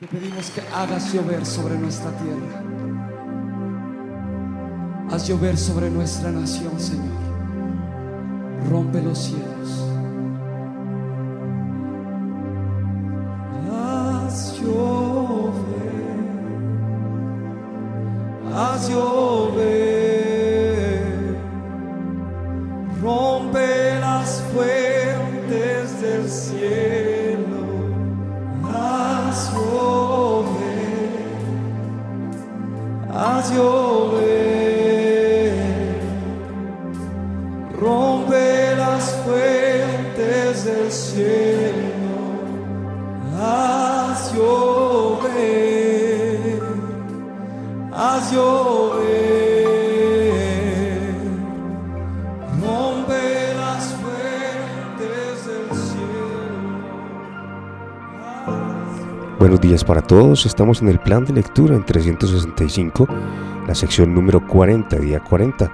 Te pedimos que hagas llover sobre nuestra tierra. Haz llover sobre nuestra nación, Señor. Rompe los cielos. Buenos días para todos, estamos en el plan de lectura en 365, la sección número 40, día 40.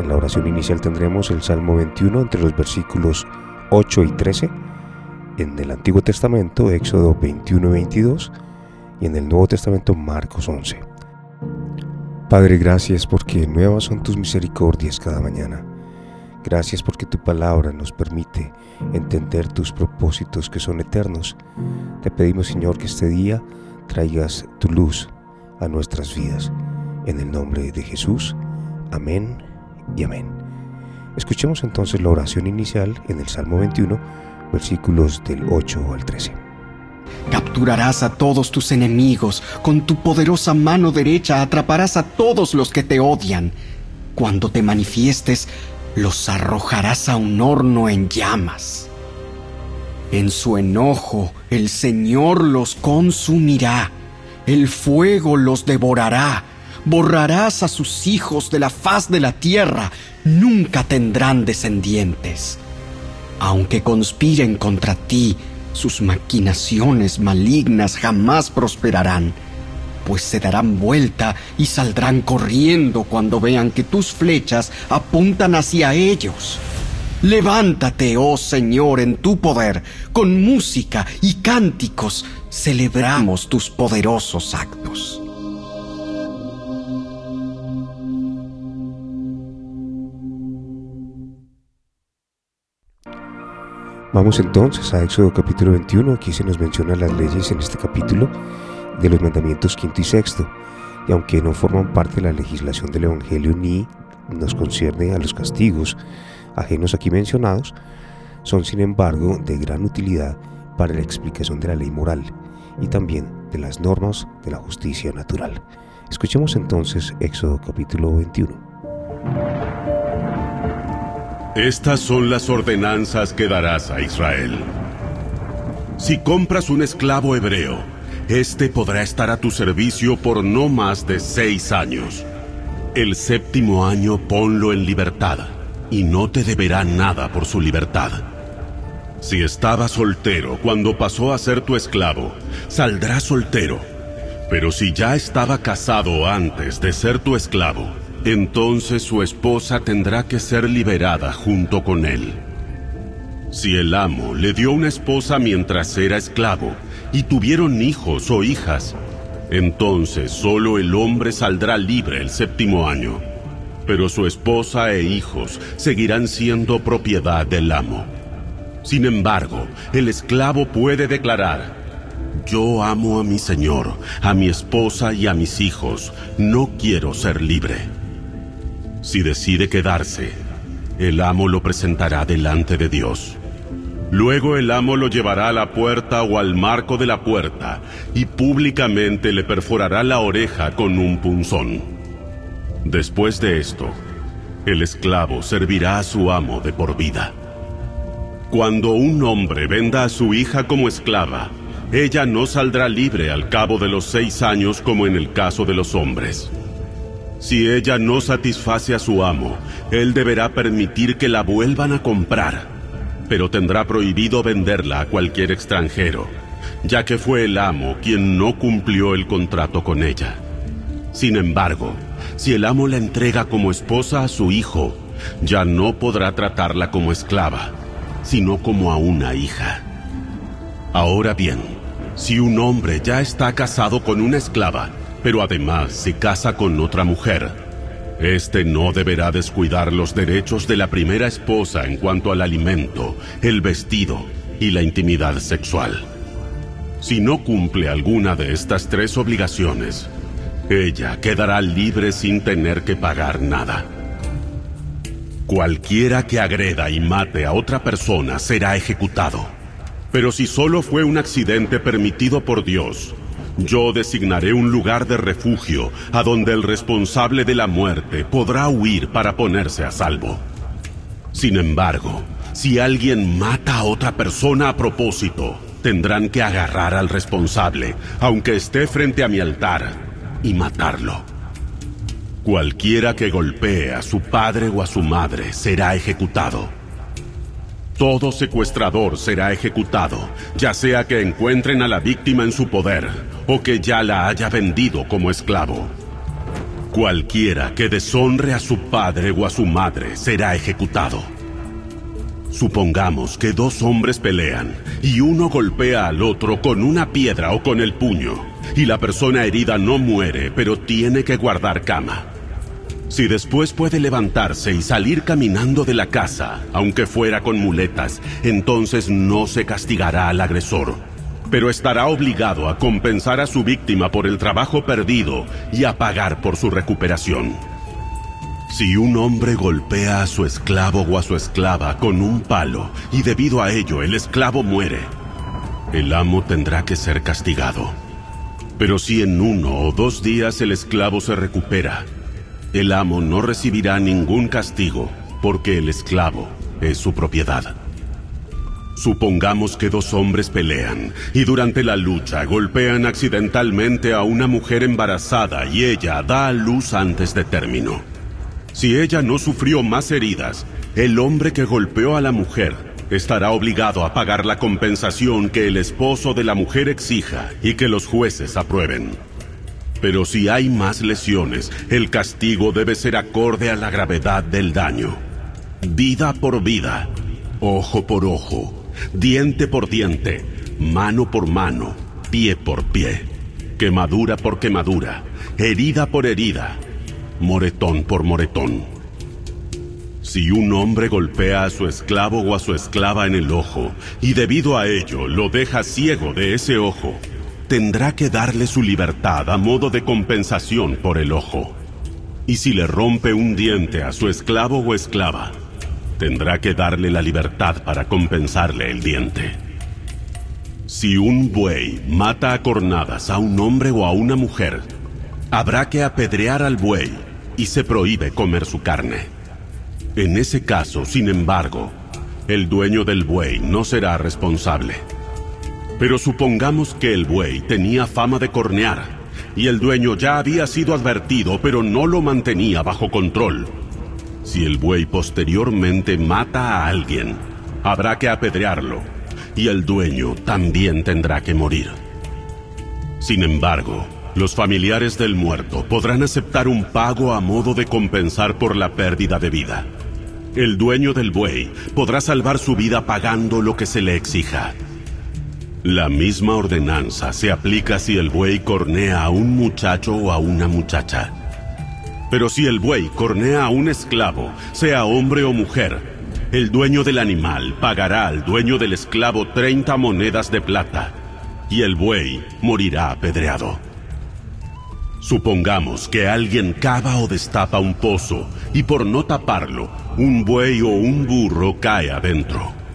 En la oración inicial tendremos el Salmo 21 entre los versículos 8 y 13, en el Antiguo Testamento Éxodo 21 y 22 y en el Nuevo Testamento Marcos 11. Padre, gracias porque nuevas son tus misericordias cada mañana. Gracias porque tu palabra nos permite entender tus propósitos que son eternos. Te pedimos, Señor, que este día traigas tu luz a nuestras vidas. En el nombre de Jesús. Amén y amén. Escuchemos entonces la oración inicial en el Salmo 21, versículos del 8 al 13. Capturarás a todos tus enemigos, con tu poderosa mano derecha atraparás a todos los que te odian. Cuando te manifiestes, los arrojarás a un horno en llamas. En su enojo, el Señor los consumirá, el fuego los devorará, borrarás a sus hijos de la faz de la tierra, nunca tendrán descendientes. Aunque conspiren contra ti, sus maquinaciones malignas jamás prosperarán, pues se darán vuelta y saldrán corriendo cuando vean que tus flechas apuntan hacia ellos. Levántate, oh Señor, en tu poder, con música y cánticos, celebramos tus poderosos actos. Vamos entonces a Éxodo capítulo 21. Aquí se nos menciona las leyes en este capítulo de los mandamientos quinto y sexto. Y aunque no forman parte de la legislación del Evangelio ni nos concierne a los castigos ajenos aquí mencionados, son sin embargo de gran utilidad para la explicación de la ley moral y también de las normas de la justicia natural. Escuchemos entonces Éxodo capítulo 21. Estas son las ordenanzas que darás a Israel. Si compras un esclavo hebreo, éste podrá estar a tu servicio por no más de seis años. El séptimo año ponlo en libertad, y no te deberá nada por su libertad. Si estaba soltero cuando pasó a ser tu esclavo, saldrá soltero. Pero si ya estaba casado antes de ser tu esclavo, entonces su esposa tendrá que ser liberada junto con él. Si el amo le dio una esposa mientras era esclavo y tuvieron hijos o hijas, entonces solo el hombre saldrá libre el séptimo año, pero su esposa e hijos seguirán siendo propiedad del amo. Sin embargo, el esclavo puede declarar, yo amo a mi señor, a mi esposa y a mis hijos, no quiero ser libre. Si decide quedarse, el amo lo presentará delante de Dios. Luego el amo lo llevará a la puerta o al marco de la puerta y públicamente le perforará la oreja con un punzón. Después de esto, el esclavo servirá a su amo de por vida. Cuando un hombre venda a su hija como esclava, ella no saldrá libre al cabo de los seis años como en el caso de los hombres. Si ella no satisface a su amo, él deberá permitir que la vuelvan a comprar, pero tendrá prohibido venderla a cualquier extranjero, ya que fue el amo quien no cumplió el contrato con ella. Sin embargo, si el amo la entrega como esposa a su hijo, ya no podrá tratarla como esclava, sino como a una hija. Ahora bien, Si un hombre ya está casado con una esclava, pero además se casa con otra mujer, este no deberá descuidar los derechos de la primera esposa en cuanto al alimento, el vestido y la intimidad sexual. Si no cumple alguna de estas tres obligaciones, ella quedará libre sin tener que pagar nada. Cualquiera que agreda y mate a otra persona será ejecutado. Pero si solo fue un accidente permitido por Dios, yo designaré un lugar de refugio a donde el responsable de la muerte podrá huir para ponerse a salvo. Sin embargo, si alguien mata a otra persona a propósito, tendrán que agarrar al responsable, aunque esté frente a mi altar, y matarlo. Cualquiera que golpee a su padre o a su madre será ejecutado. Todo secuestrador será ejecutado, ya sea que encuentren a la víctima en su poder o que ya la haya vendido como esclavo. Cualquiera que deshonre a su padre o a su madre será ejecutado. Supongamos que dos hombres pelean y uno golpea al otro con una piedra o con el puño, y la persona herida no muere, pero tiene que guardar cama. Si después puede levantarse y salir caminando de la casa, aunque fuera con muletas, entonces no se castigará al agresor, pero estará obligado a compensar a su víctima por el trabajo perdido y a pagar por su recuperación. Si un hombre golpea a su esclavo o a su esclava con un palo y debido a ello el esclavo muere, el amo tendrá que ser castigado. Pero si en uno o dos días el esclavo se recupera, el amo no recibirá ningún castigo porque el esclavo es su propiedad. Supongamos que dos hombres pelean y durante la lucha golpean accidentalmente a una mujer embarazada y ella da a luz antes de término. Si ella no sufrió más heridas, el hombre que golpeó a la mujer estará obligado a pagar la compensación que el esposo de la mujer exija y que los jueces aprueben. Pero si hay más lesiones, el castigo debe ser acorde a la gravedad del daño. Vida por vida, ojo por ojo, diente por diente, mano por mano, pie por pie, quemadura por quemadura, herida por herida, moretón por moretón. Si un hombre golpea a su esclavo o a su esclava en el ojo y debido a ello lo deja ciego de ese ojo, tendrá que darle su libertad a modo de compensación por el ojo. Y si le rompe un diente a su esclavo o esclava, tendrá que darle la libertad para compensarle el diente. Si un buey mata a cornadas a un hombre o a una mujer, habrá que apedrear al buey y se prohíbe comer su carne. En ese caso, sin embargo, el dueño del buey no será responsable. Pero supongamos que el buey tenía fama de cornear y el dueño ya había sido advertido pero no lo mantenía bajo control. Si el buey posteriormente mata a alguien, habrá que apedrearlo y el dueño también tendrá que morir. Sin embargo, los familiares del muerto podrán aceptar un pago a modo de compensar por la pérdida de vida. El dueño del buey podrá salvar su vida pagando lo que se le exija. La misma ordenanza se aplica si el buey cornea a un muchacho o a una muchacha. Pero si el buey cornea a un esclavo, sea hombre o mujer, el dueño del animal pagará al dueño del esclavo 30 monedas de plata y el buey morirá apedreado. Supongamos que alguien cava o destapa un pozo y por no taparlo, un buey o un burro cae adentro.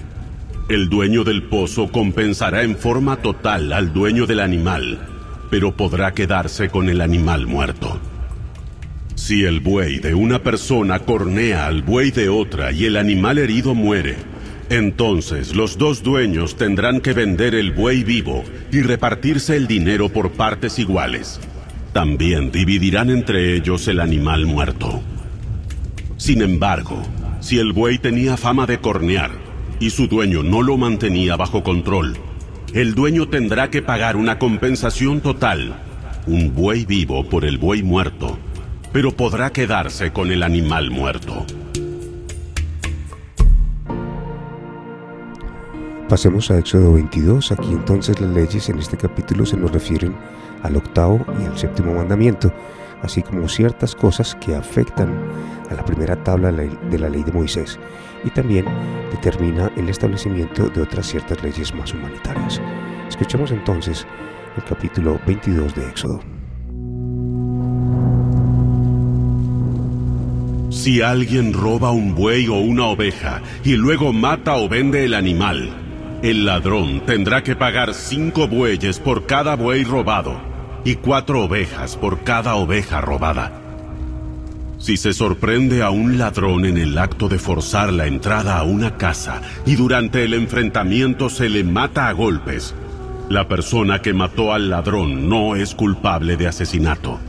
El dueño del pozo compensará en forma total al dueño del animal, pero podrá quedarse con el animal muerto. Si el buey de una persona cornea al buey de otra y el animal herido muere, entonces los dos dueños tendrán que vender el buey vivo y repartirse el dinero por partes iguales. También dividirán entre ellos el animal muerto. Sin embargo, si el buey tenía fama de cornear, y su dueño no lo mantenía bajo control, el dueño tendrá que pagar una compensación total, un buey vivo por el buey muerto, pero podrá quedarse con el animal muerto. Pasemos a Éxodo 22. Aquí entonces las leyes en este capítulo se nos refieren al octavo y al séptimo mandamiento, así como ciertas cosas que afectan a la primera tabla de la ley de Moisés y también determina el establecimiento de otras ciertas leyes más humanitarias. Escuchemos entonces el capítulo 22 de Éxodo. Si alguien roba un buey o una oveja y luego mata o vende el animal, el ladrón tendrá que pagar cinco bueyes por cada buey robado y cuatro ovejas por cada oveja robada. Si se sorprende a un ladrón en el acto de forzar la entrada a una casa y durante el enfrentamiento se le mata a golpes, la persona que mató al ladrón no es culpable de asesinato.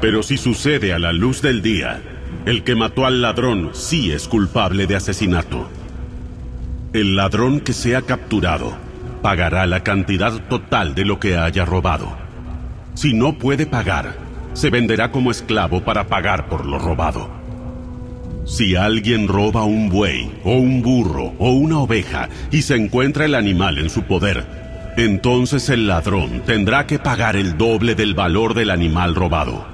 Pero si sucede a la luz del día, el que mató al ladrón sí es culpable de asesinato. El ladrón que sea capturado pagará la cantidad total de lo que haya robado. Si no puede pagar, se venderá como esclavo para pagar por lo robado. Si alguien roba un buey, o un burro, o una oveja, y se encuentra el animal en su poder, entonces el ladrón tendrá que pagar el doble del valor del animal robado.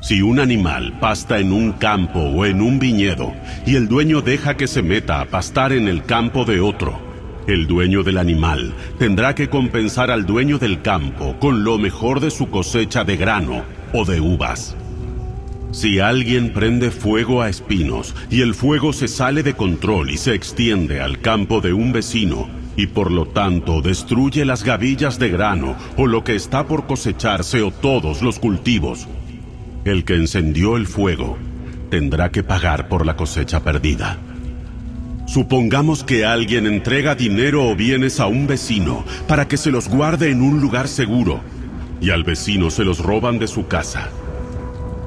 Si un animal pasta en un campo o en un viñedo y el dueño deja que se meta a pastar en el campo de otro, el dueño del animal tendrá que compensar al dueño del campo con lo mejor de su cosecha de grano o de uvas. Si alguien prende fuego a espinos y el fuego se sale de control y se extiende al campo de un vecino, y por lo tanto destruye las gavillas de grano o lo que está por cosecharse o todos los cultivos, el que encendió el fuego tendrá que pagar por la cosecha perdida. Supongamos que alguien entrega dinero o bienes a un vecino para que se los guarde en un lugar seguro y al vecino se los roban de su casa.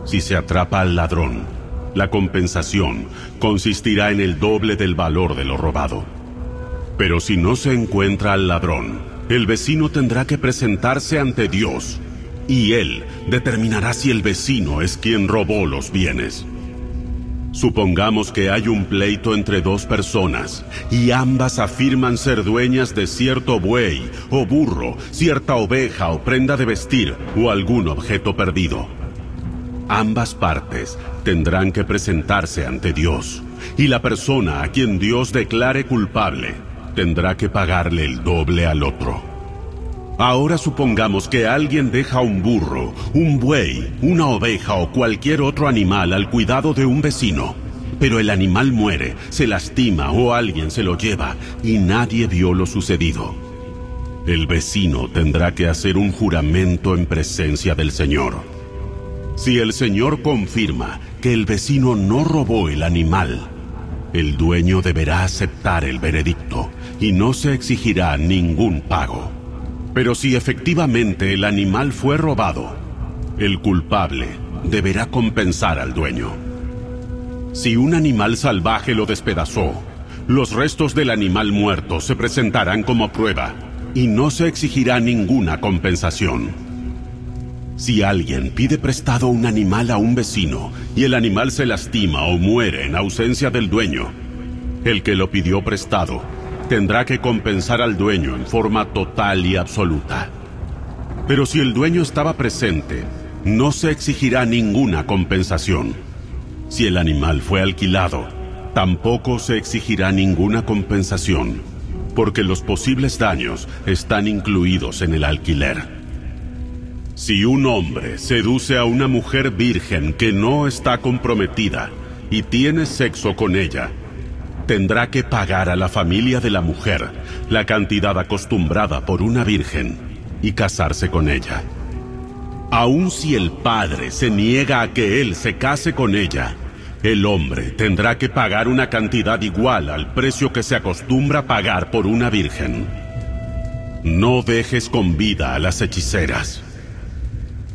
Si se atrapa al ladrón, la compensación consistirá en el doble del valor de lo robado. Pero si no se encuentra al ladrón, el vecino tendrá que presentarse ante Dios y él determinará si el vecino es quien robó los bienes. Supongamos que hay un pleito entre dos personas y ambas afirman ser dueñas de cierto buey o burro, cierta oveja o prenda de vestir o algún objeto perdido. Ambas partes tendrán que presentarse ante Dios y la persona a quien Dios declare culpable tendrá que pagarle el doble al otro. Ahora supongamos que alguien deja un burro, un buey, una oveja o cualquier otro animal al cuidado de un vecino. Pero el animal muere, se lastima o alguien se lo lleva y nadie vio lo sucedido. El vecino tendrá que hacer un juramento en presencia del Señor. Si el Señor confirma que el vecino no robó el animal, el dueño deberá aceptar el veredicto y no se exigirá ningún pago. Pero si efectivamente el animal fue robado, el culpable deberá compensar al dueño. Si un animal salvaje lo despedazó, los restos del animal muerto se presentarán como prueba y no se exigirá ninguna compensación. Si alguien pide prestado un animal a un vecino y el animal se lastima o muere en ausencia del dueño, el que lo pidió prestado tendrá que compensar al dueño en forma total y absoluta. Pero si el dueño estaba presente, no se exigirá ninguna compensación. Si el animal fue alquilado, tampoco se exigirá ninguna compensación, porque los posibles daños están incluidos en el alquiler. Si un hombre seduce a una mujer virgen que no está comprometida y tiene sexo con ella, tendrá que pagar a la familia de la mujer la cantidad acostumbrada por una virgen y casarse con ella. Aun si el padre se niega a que él se case con ella, el hombre tendrá que pagar una cantidad igual al precio que se acostumbra pagar por una virgen. No dejes con vida a las hechiceras.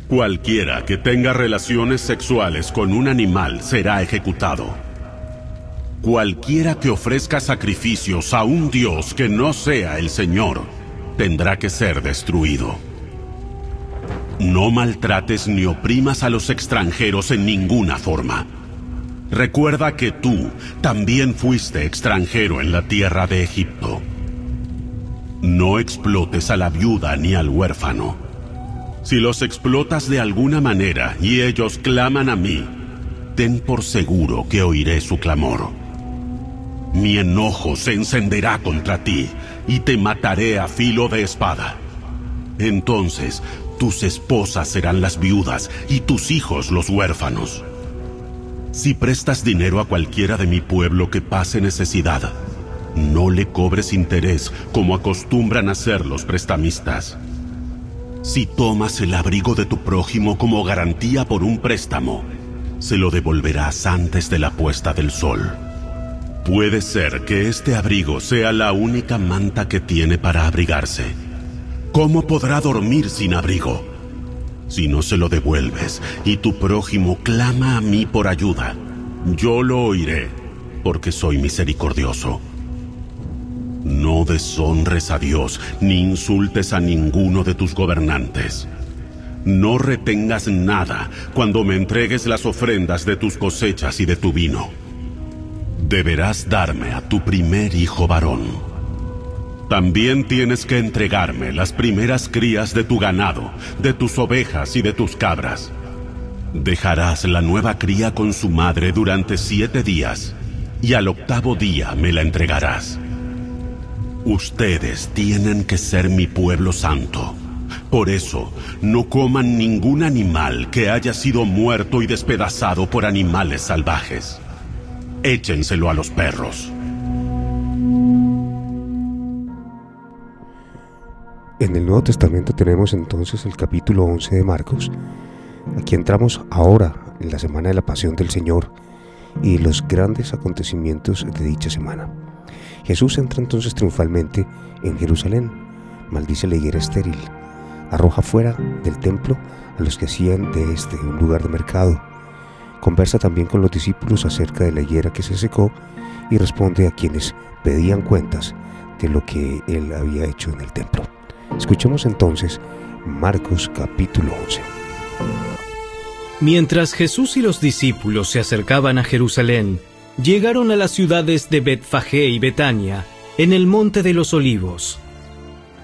Cualquiera que tenga relaciones sexuales con un animal será ejecutado. Cualquiera que ofrezca sacrificios a un Dios que no sea el Señor, tendrá que ser destruido. No maltrates ni oprimas a los extranjeros en ninguna forma. Recuerda que tú también fuiste extranjero en la tierra de Egipto. No explotes a la viuda ni al huérfano. Si los explotas de alguna manera y ellos claman a mí, ten por seguro que oiré su clamor. Mi enojo se encenderá contra ti y te mataré a filo de espada. Entonces tus esposas serán las viudas y tus hijos los huérfanos. Si prestas dinero a cualquiera de mi pueblo que pase necesidad, no le cobres interés como acostumbran hacer los prestamistas. Si tomas el abrigo de tu prójimo como garantía por un préstamo, se lo devolverás antes de la puesta del sol. Puede ser que este abrigo sea la única manta que tiene para abrigarse. ¿Cómo podrá dormir sin abrigo? Si no se lo devuelves y tu prójimo clama a mí por ayuda, yo lo oiré, porque soy misericordioso. No deshonres a Dios ni insultes a ninguno de tus gobernantes. No retengas nada cuando me entregues las ofrendas de tus cosechas y de tu vino. Deberás darme a tu primer hijo varón. También tienes que entregarme las primeras crías de tu ganado, de tus ovejas y de tus cabras. Dejarás la nueva cría con su madre durante siete días, y al octavo día me la entregarás. Ustedes tienen que ser mi pueblo santo. Por eso, no coman ningún animal que haya sido muerto y despedazado por animales salvajes. Échenselo a los perros. En el Nuevo Testamento tenemos entonces el capítulo 11 de Marcos. Aquí entramos ahora en la semana de la Pasión del Señor y los grandes acontecimientos de dicha semana. Jesús entra entonces triunfalmente en Jerusalén, maldice la higuera estéril, arroja fuera del templo a los que hacían de este un lugar de mercado, conversa también con los discípulos acerca de la higuera que se secó y responde a quienes pedían cuentas de lo que él había hecho en el templo. Escuchemos entonces Marcos capítulo 11. Mientras Jesús y los discípulos se acercaban a Jerusalén, llegaron a las ciudades de Betfagé y Betania, en el monte de los olivos.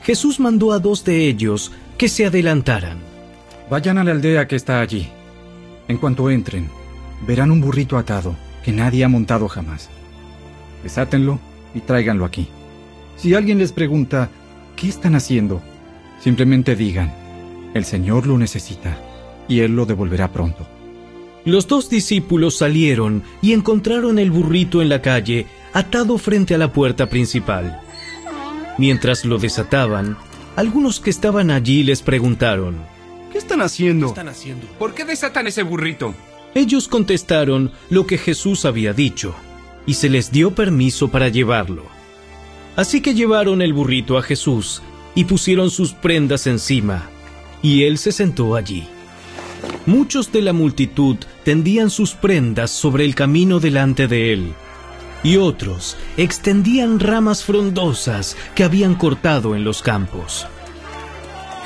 Jesús mandó a dos de ellos que se adelantaran. Vayan a la aldea que está allí. En cuanto entren, verán un burrito atado que nadie ha montado jamás. Desátenlo y tráiganlo aquí. Si alguien les pregunta, ¿qué están haciendo? Simplemente digan, el Señor lo necesita y Él lo devolverá pronto. Los dos discípulos salieron y encontraron el burrito en la calle, atado frente a la puerta principal. Mientras lo desataban, algunos que estaban allí les preguntaron, ¿Qué están haciendo? ¿Por qué desatan ese burrito? Ellos contestaron lo que Jesús había dicho, y se les dio permiso para llevarlo. Así que llevaron el burrito a Jesús y pusieron sus prendas encima, y él se sentó allí. Muchos de la multitud tendían sus prendas sobre el camino delante de él, y otros extendían ramas frondosas que habían cortado en los campos.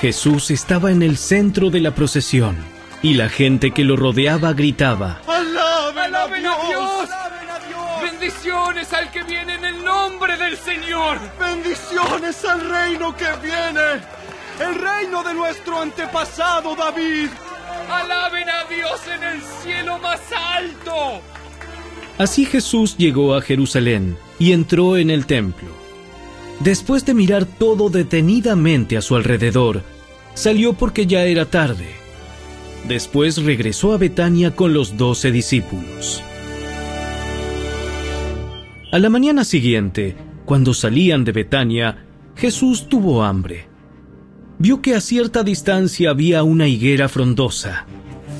Jesús estaba en el centro de la procesión, y la gente que lo rodeaba gritaba, ¡Alaben, a Dios! ¡Bendiciones al que viene en el nombre del Señor! ¡Bendiciones al reino que viene! ¡El reino de nuestro antepasado David! ¡Alaben a Dios en el cielo más alto! Así Jesús llegó a Jerusalén y entró en el templo. Después de mirar todo detenidamente a su alrededor, salió porque ya era tarde. Después regresó a Betania con los doce discípulos. A la mañana siguiente, cuando salían de Betania, Jesús tuvo hambre. Vio que a cierta distancia había una higuera frondosa,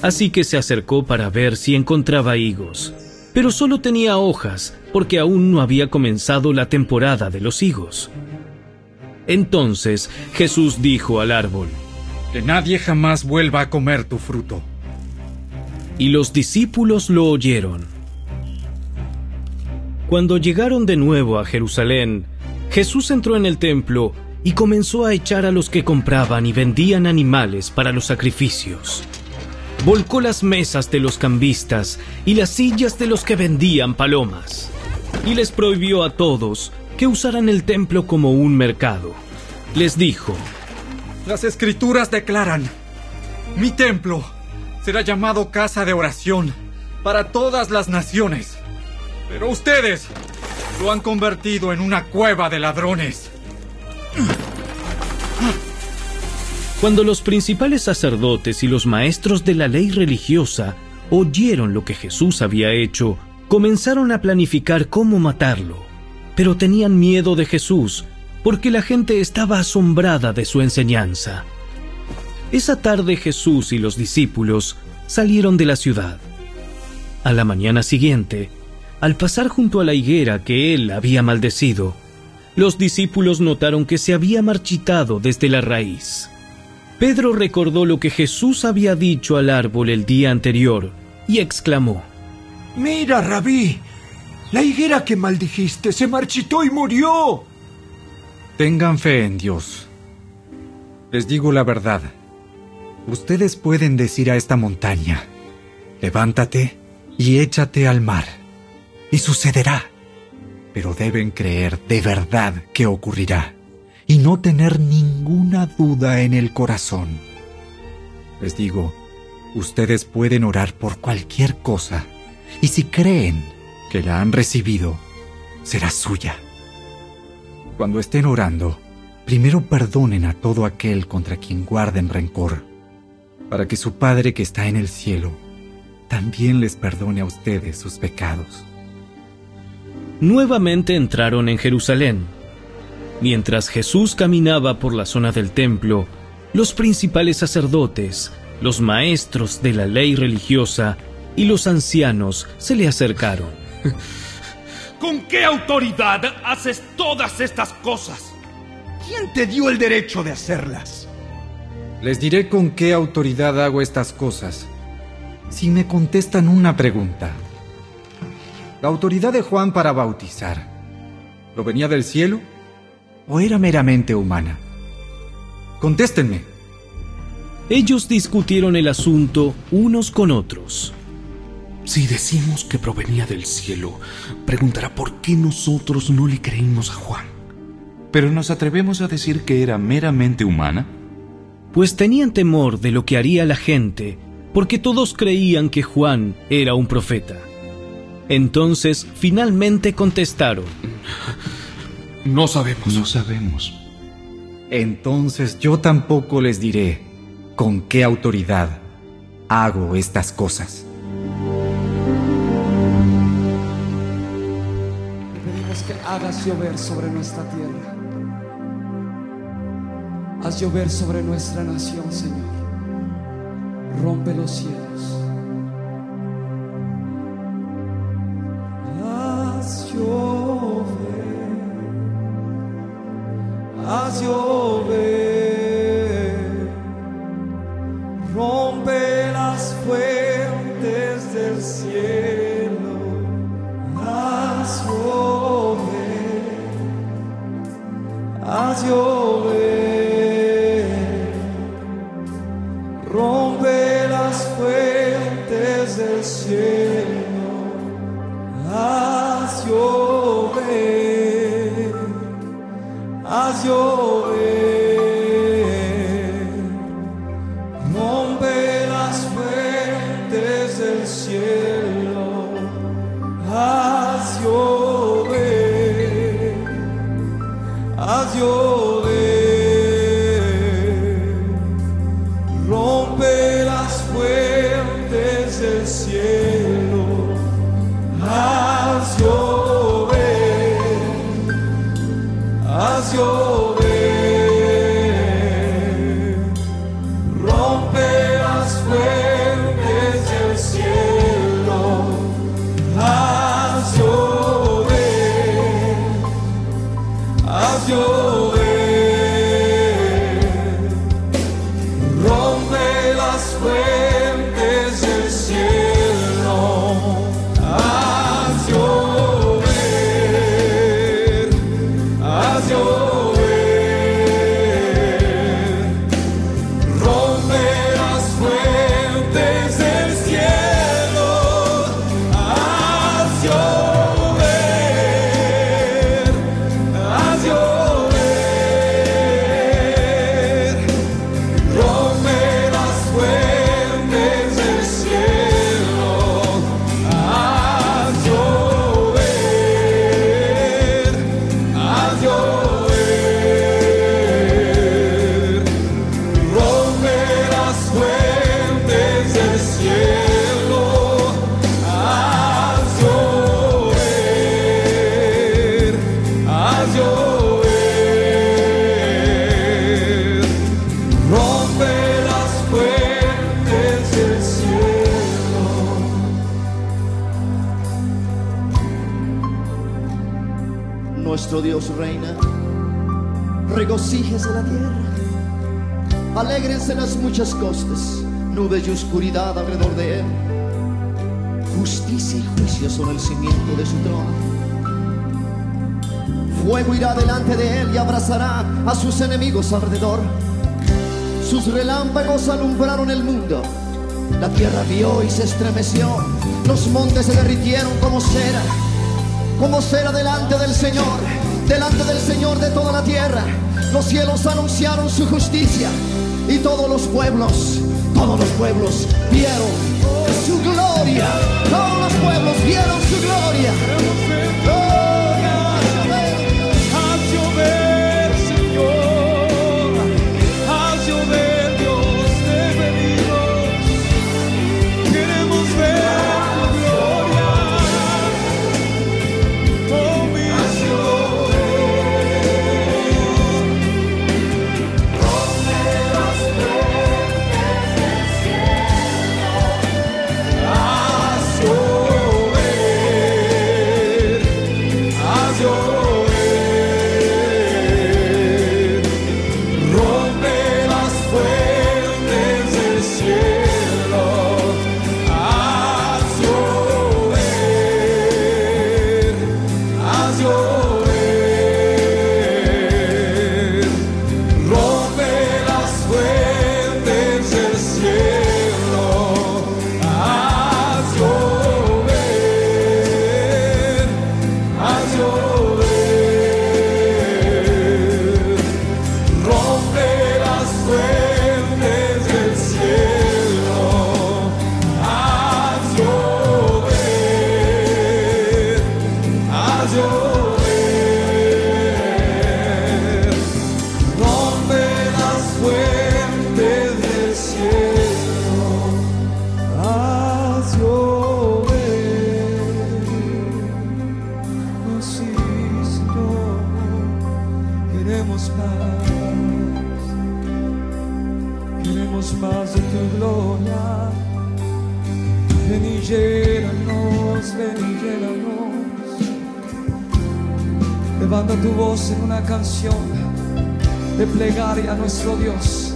así que se acercó para ver si encontraba higos, pero solo tenía hojas porque aún no había comenzado la temporada de los higos. Entonces Jesús dijo al árbol, Que nadie jamás vuelva a comer tu fruto. y los discípulos lo oyeron. Cuando llegaron de nuevo a Jerusalén, Jesús entró en el templo y comenzó a echar a los que compraban y vendían animales para los sacrificios. Volcó las mesas de los cambistas y las sillas de los que vendían palomas, y les prohibió a todos que usaran el templo como un mercado. les dijo, Las escrituras declaran, mi templo será llamado casa de oración para todas las naciones, pero ustedes lo han convertido en una cueva de ladrones. Cuando los principales sacerdotes y los maestros de la ley religiosa oyeron lo que Jesús había hecho, comenzaron a planificar cómo matarlo. Pero tenían miedo de Jesús, porque la gente estaba asombrada de su enseñanza. Esa tarde Jesús y los discípulos salieron de la ciudad. A la mañana siguiente, al pasar junto a la higuera que él había maldecido, los discípulos notaron que se había marchitado desde la raíz. Pedro recordó lo que Jesús había dicho al árbol el día anterior y exclamó, Mira, rabí, la higuera que maldijiste se marchitó y murió. Tengan fe en Dios. Les digo la verdad. Ustedes pueden decir a esta montaña, levántate y échate al mar, y sucederá. Pero deben creer de verdad que ocurrirá y no tener ninguna duda en el corazón. Les digo, ustedes pueden orar por cualquier cosa y si creen que la han recibido, será suya. Cuando estén orando, primero perdonen a todo aquel contra quien guarden rencor, para que su Padre que está en el cielo también les perdone a ustedes sus pecados. Nuevamente entraron en Jerusalén. Mientras Jesús caminaba por la zona del templo, los principales sacerdotes, los maestros de la ley religiosa y los ancianos se le acercaron. ¿Con qué autoridad haces todas estas cosas? ¿Quién te dio el derecho de hacerlas? Les diré con qué autoridad hago estas cosas. Si me contestan una pregunta. ¿La autoridad de Juan para bautizar provenía del cielo o era meramente humana? Contéstenme. Ellos discutieron el asunto unos con otros. Si decimos que provenía del cielo, preguntará por qué nosotros no le creímos a Juan. Pero nos atrevemos a decir que era meramente humana. Pues tenían temor de lo que haría la gente, porque todos creían que Juan era un profeta. Entonces finalmente contestaron. No sabemos. No sabemos. Entonces yo tampoco les diré con qué autoridad hago estas cosas. Hagas llover sobre nuestra tierra. Haz llover sobre nuestra nación, Señor. Rompe los cielos. Haz llover. Haz llover. Rompe las fuentes del cielo. Alégrense las muchas costas, nubes y oscuridad alrededor de él. Justicia y juicio son el cimiento de su trono. Fuego irá delante de él y abrazará a sus enemigos alrededor. Sus relámpagos alumbraron el mundo. La tierra vio y se estremeció. Los montes se derritieron como cera, como cera delante del Señor, delante del Señor de toda la tierra. Los cielos anunciaron su justicia y todos los pueblos, todos los pueblos vieron su gloria. Todos los pueblos vieron su gloria. Tu voz en una canción de plegaria a nuestro Dios,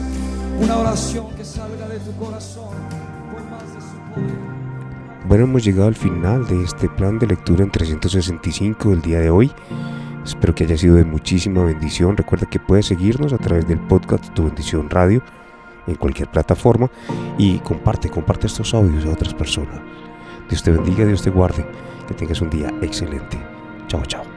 una oración que salga de tu corazón Bueno, hemos llegado al final de este plan de lectura en 365 del día de hoy. Espero que haya sido de muchísima bendición. Recuerda que puedes seguirnos a través del podcast Tu Bendición Radio en cualquier plataforma y comparte, comparte estos audios a otras personas. Dios te bendiga, Dios te guarde. Que tengas un día excelente. Chao, chao.